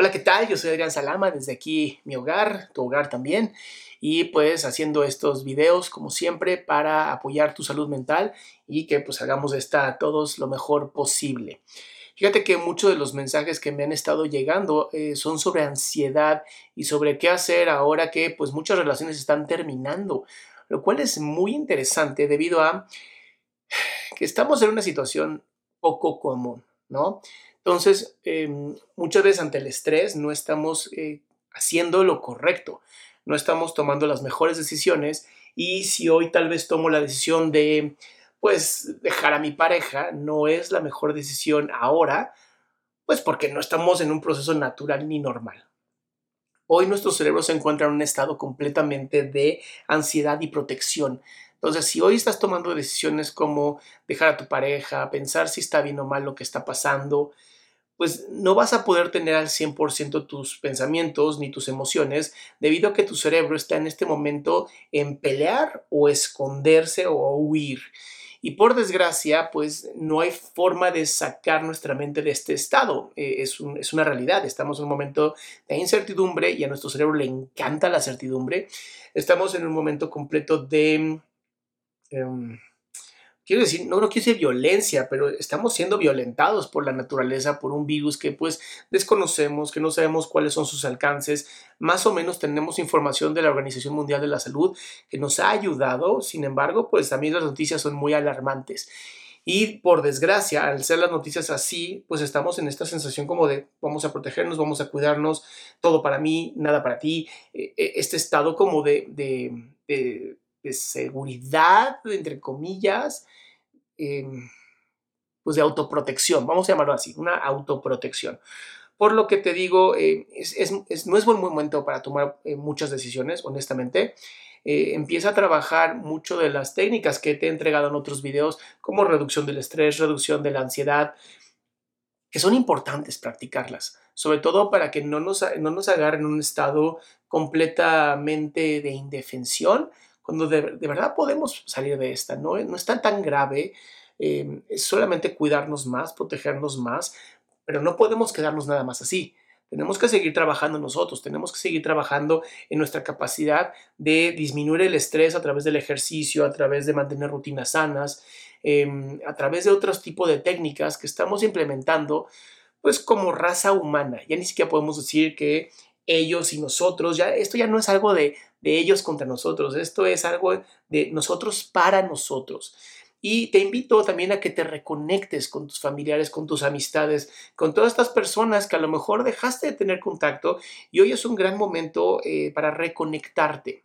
Hola, ¿qué tal? Yo soy Adrián Salama, desde aquí mi hogar, tu hogar también, y pues haciendo estos videos como siempre para apoyar tu salud mental y que pues hagamos esta a todos lo mejor posible. Fíjate que muchos de los mensajes que me han estado llegando eh, son sobre ansiedad y sobre qué hacer ahora que pues muchas relaciones están terminando, lo cual es muy interesante debido a que estamos en una situación poco común, ¿no? Entonces, em, muchas veces ante el estrés no estamos eh, haciendo lo correcto, no estamos tomando las mejores decisiones y si hoy tal vez tomo la decisión de, pues, dejar a mi pareja, no es la mejor decisión ahora, pues porque no estamos en un proceso natural ni normal. Hoy nuestro cerebro se encuentra en un estado completamente de ansiedad y protección. Entonces, si hoy estás tomando decisiones como dejar a tu pareja, pensar si está bien o mal lo que está pasando, pues no vas a poder tener al 100% tus pensamientos ni tus emociones debido a que tu cerebro está en este momento en pelear o esconderse o huir. Y por desgracia, pues no hay forma de sacar nuestra mente de este estado. Eh, es, es, una realidad. Estamos en un momento de incertidumbre y a nuestro cerebro le encanta la certidumbre. Estamos en un momento completo de... Em, quiero decir, no, no quiero decir violencia, pero estamos siendo violentados por la naturaleza, por un virus que pues desconocemos, que no sabemos cuáles son sus alcances. Más o menos tenemos información de la Organización Mundial de la Salud que nos ha ayudado, sin embargo, pues también las noticias son muy alarmantes. Y por desgracia, al ser las noticias así, pues estamos en esta sensación como de vamos a protegernos, vamos a cuidarnos, todo para mí, nada para ti. E, e, este estado como de, de, de seguridad, entre comillas, Em, pues de autoprotección, vamos a llamarlo así, una autoprotección. Por lo que te digo, eh, no es buen momento para tomar eh, muchas decisiones, honestamente. Eh, empieza a trabajar mucho de las técnicas que te he entregado en otros videos, como reducción del estrés, reducción de la ansiedad, que son importantes practicarlas, sobre todo para que no nos, no nos agarren en un estado completamente de indefensión, cuando de, verdad podemos salir de esta, no, no tan grave, eh, es solamente cuidarnos más, protegernos más, pero no podemos quedarnos nada más así. Tenemos que seguir trabajando nosotros, tenemos que seguir trabajando en nuestra capacidad de disminuir el estrés a través del ejercicio, a través de mantener rutinas sanas, em, a través de otros tipos de técnicas que estamos implementando, pues como raza humana. Ya ni siquiera podemos decir que ellos y nosotros, ya esto ya no es algo de, de ellos contra nosotros, esto es algo de nosotros para nosotros. Y te invito también a que te reconectes con tus familiares, con tus amistades, con todas estas personas que a lo mejor dejaste de tener contacto y hoy es un gran momento eh, para reconectarte.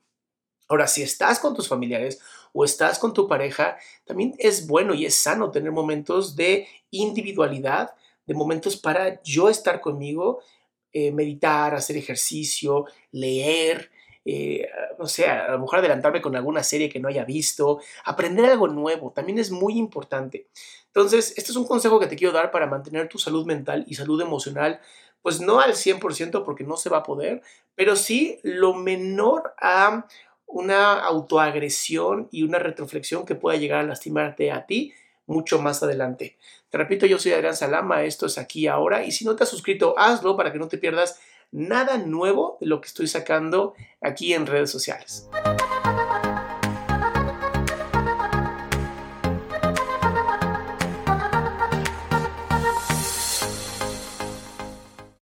Ahora, si estás con tus familiares o estás con tu pareja, también es bueno y es sano tener momentos de individualidad, de momentos para yo estar conmigo, eh, meditar, hacer ejercicio, leer, eh, no sé, a lo mejor adelantarme con alguna serie que no haya visto, aprender algo nuevo, también es muy importante. Entonces, este es un consejo que te quiero dar para mantener tu salud mental y salud emocional, pues no al 100% porque no se va a poder, pero sí lo menor a una autoagresión y una retroflexión que pueda llegar a lastimarte a ti mucho más adelante. Te repito, yo soy Adrián Salama, esto es aquí ahora, y si no te has suscrito, hazlo para que no te pierdas nada nuevo de lo que estoy sacando aquí en redes sociales.